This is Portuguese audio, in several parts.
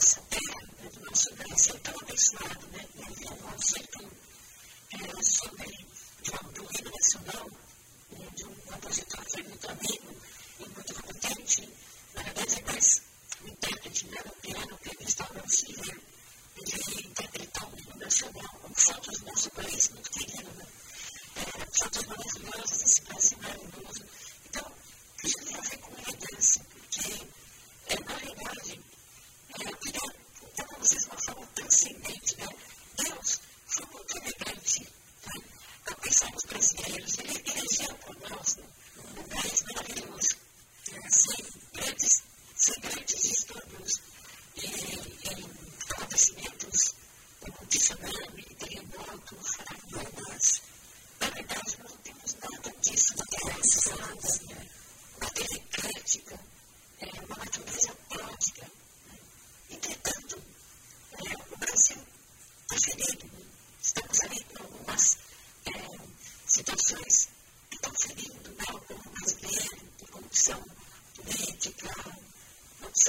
essa terra, né, do nosso Brasil tão abençoado, né? E havia um conceito é, sobre de, do hino nacional, de um compositor que é muito amigo e muito competente, na verdade é mais um intérprete, né, no piano, pianista Alman Silver, ele veio interpretar um hino nacional, um fato do nosso país muito querido, né? É, fatos maravilhosos desse Brasil maravilhoso.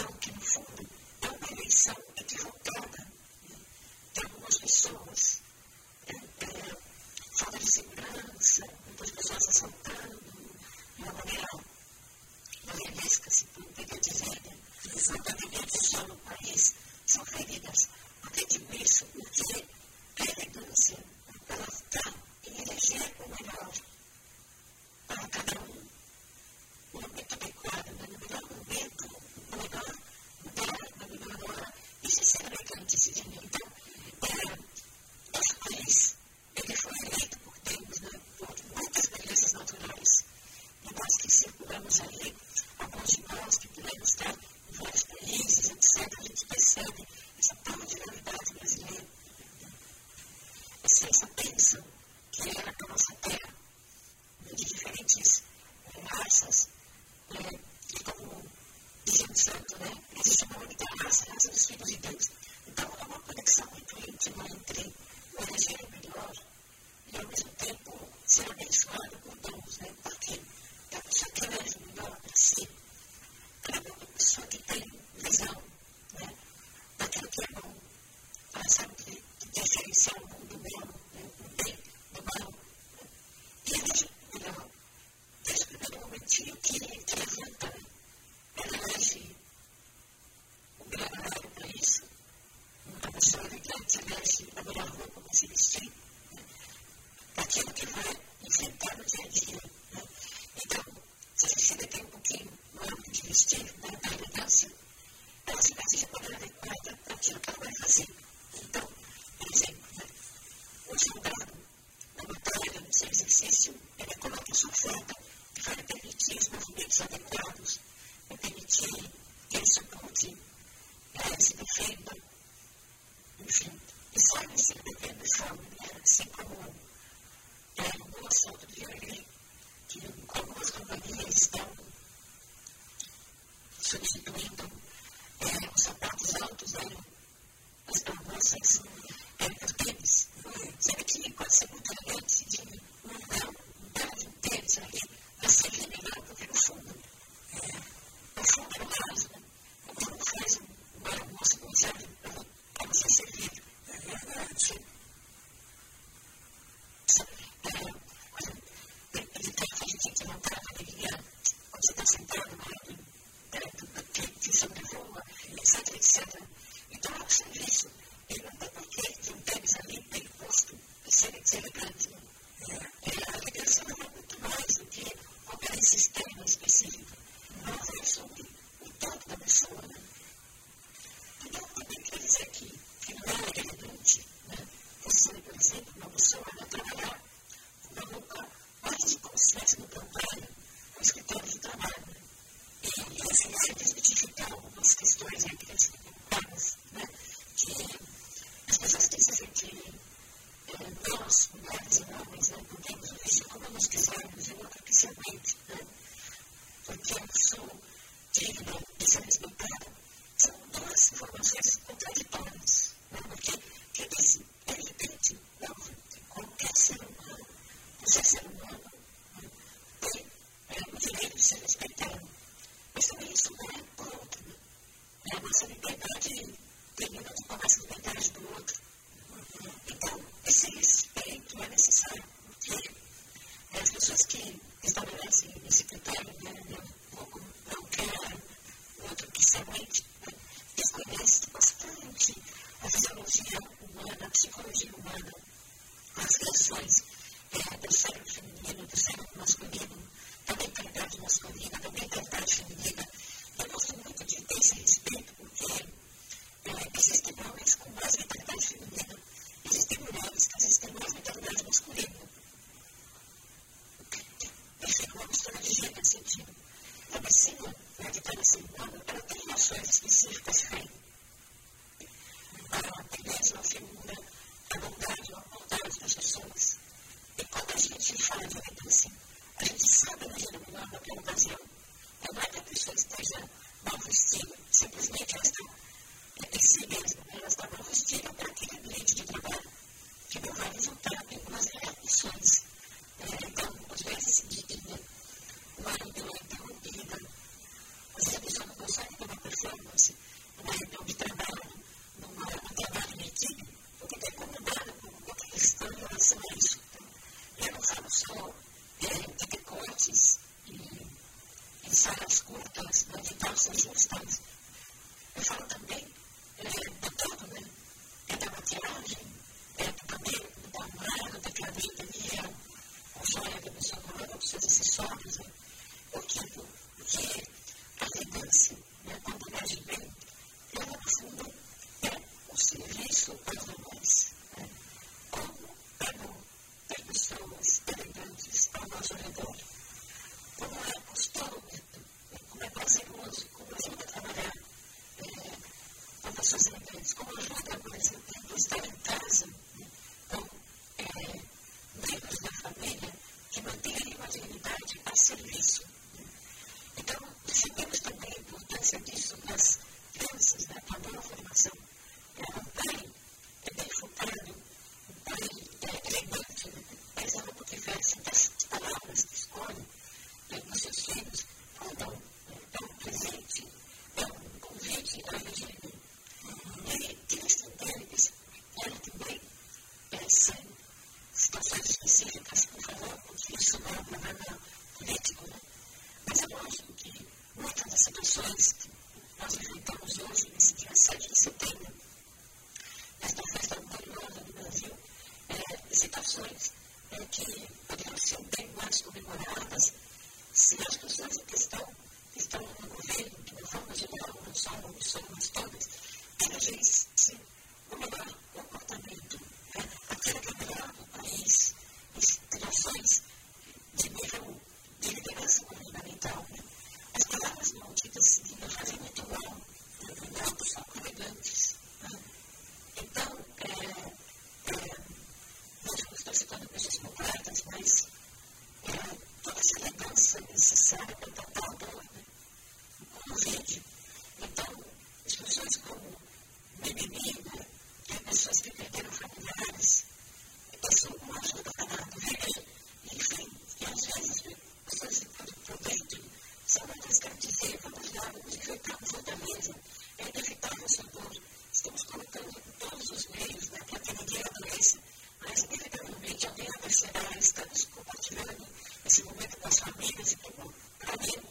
drunken fool. é, que poderiam ser bem mais comemoradas se as pessoas em questão estão no governo, de uma forma geral, não são, não são mas todas, elegessem o melhor comportamento, né? aquilo que é melhor no país, instituições de nível de liderança governamental. Né? As palavras malditas não fazem muito mal, na verdade, são elegantes. Né? Tá? Então, é, é ajudando pessoas concretas, mas é, toda essa mudança é necessária para tratar a dor, né? o Covid. Então, pessoas como inimigo, tem né, é pessoas que perderam familiares, passam com ajuda para dar né? enfim, e às vezes né, pessoas que estão prudentes são muitas que dizer, vamos lá, vamos enfrentar a mesa, é inevitável essa dor. Estamos colocando todos os meios né, para que ninguém adoeça mas inevitavelmente alguém aparecerá e estaremos compartilhando esse momento com as famílias. Então, para mim,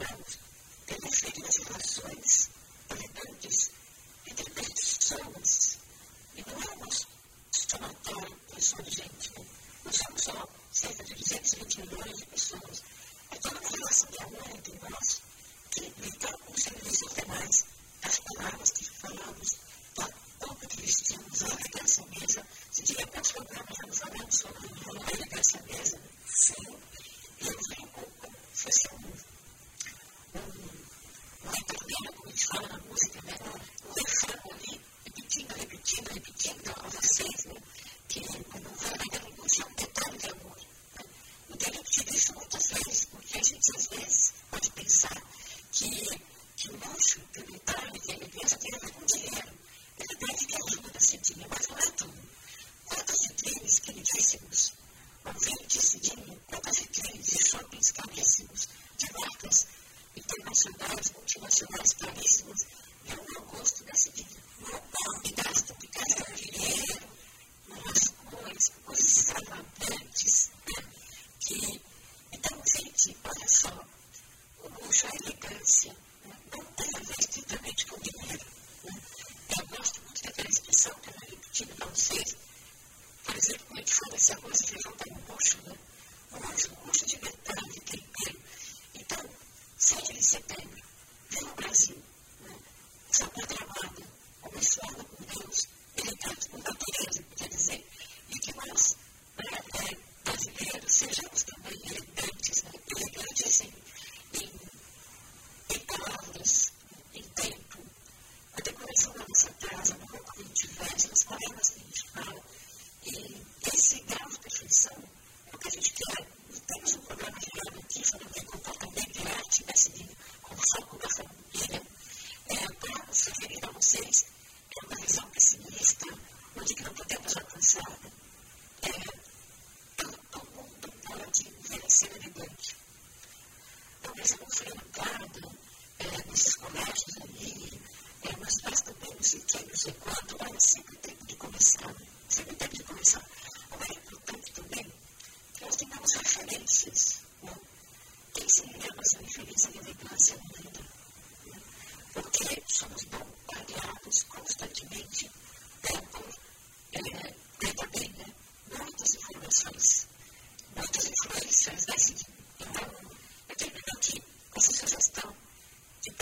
Temos feito as relações arretantes entre pessoas. E não é um somatório pessoa de gente. Né? Não somos só cerca de 220 milhões de pessoas. É toda uma relação de amor entre nós que então os demais as palavras que falamos, tá? pouco que vestimos, a elegância mesa. Se tiver quantos programas já nos falamos sobre a elegância mesa, sim, eu venho com, o com Ahora, música, ¿verdad?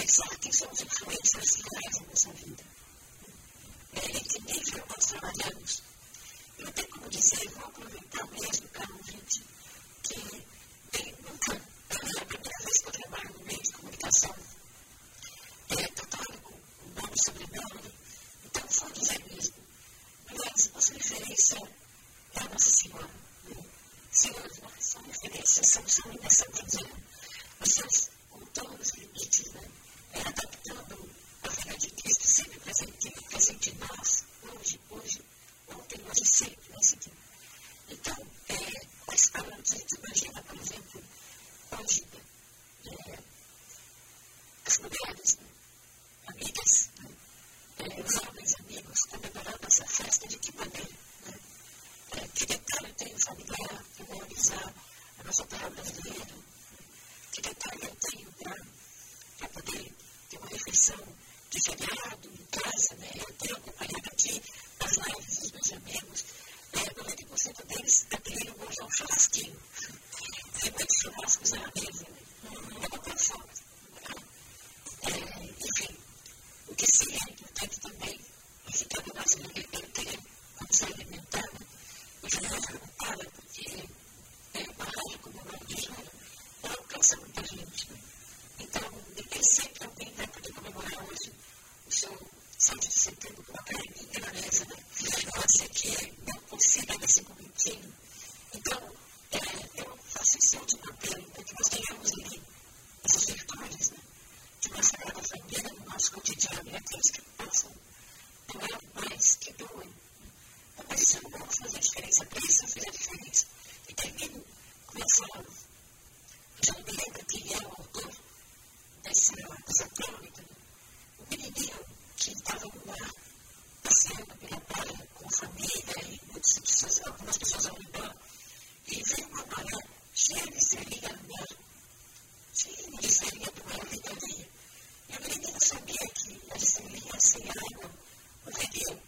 Pensar quem são os influências reais na nossa vida. Em que nível nós trabalhamos. Eu tenho como dizer, vou aproveitar mesmo, caro ouvinte, que bem, nunca, é a primeira vez que eu trabalho no meio de comunicação, é católico, o nome e sobrenome, então vou dizer mesmo. Mas nossa referência é a Nossa Senhora. Senhores, são referências, são, são ainda são, dizendo, os seus todos os limites, né? É adaptando a vida de Cristo sempre presente, presente em nós, hoje, hoje, ontem, hoje, sempre, nesse dia. Então, é, quais parâmetros a gente imagina, por exemplo, hoje, é, as mulheres, né? amigas, né? É, os amigos, comemorando essa festa de que maneira? Né? É, que detalhe tem o familiar, que valorizar a nossa terra brasileira, que detalhe eu tenho para poder ter uma refeição de feriado em casa, né? Eu tenho acompanhado aqui as lives dos meus amigos, é, 90% deles aprenderam a usar um churrasquinho. Tem muitos churrascos na mesa, né? É uma performance. É, enfim, o que também é que cada brasileiro tenha como se alimentar, já vou perguntar, porque é uma rádio como o nome de não alcança muita gente. Então, nem sempre alguém vai poder comemorar hoje o seu 7 de setembro com uma carninha na mesa, né? Pode que não consiga nesse momentinho. Então, é, eu faço esse último apelo para que nós tenhamos ali essas virtudes? De uma sagrada família no nosso cotidiano, né? Que passam doer mais que doem. Mas isso não diferença, precisa fazer diferença. E termino com essa já me quem é o autor dessa, dessa crônica, o menininho que estava no mar, passeando pela praia com a família e muitas pessoas, algumas pessoas ao redor, e veio uma maré cheia de estrelinha no mar, cheia de estrelinha do mar ligaria. E o menino sabia que as estrelinhas sem água morreriam.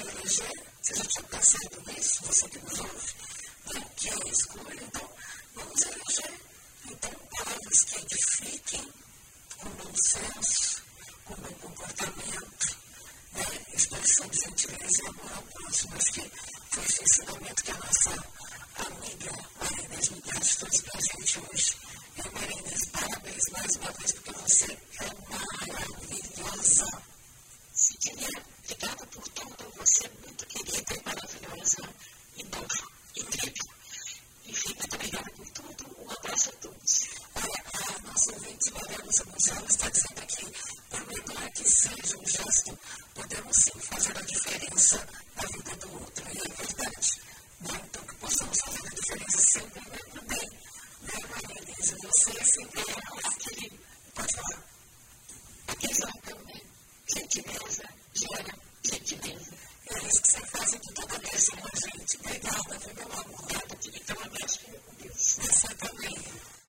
Eleger, você já tinha pensado nisso, você que nos ouve, tem que é então vamos eleger. Então, palavras que edifiquem com bom senso, com bom comportamento, né? expressão de gentileza e amor ao próximo. Acho que foi esse ensinamento que a nossa amiga Maria Inês Miguel trouxe para a gente hoje. Maria Inês, parabéns mais uma vez, porque você é maravilhosa. Se tiver Obrigada por tudo, você é muito querido.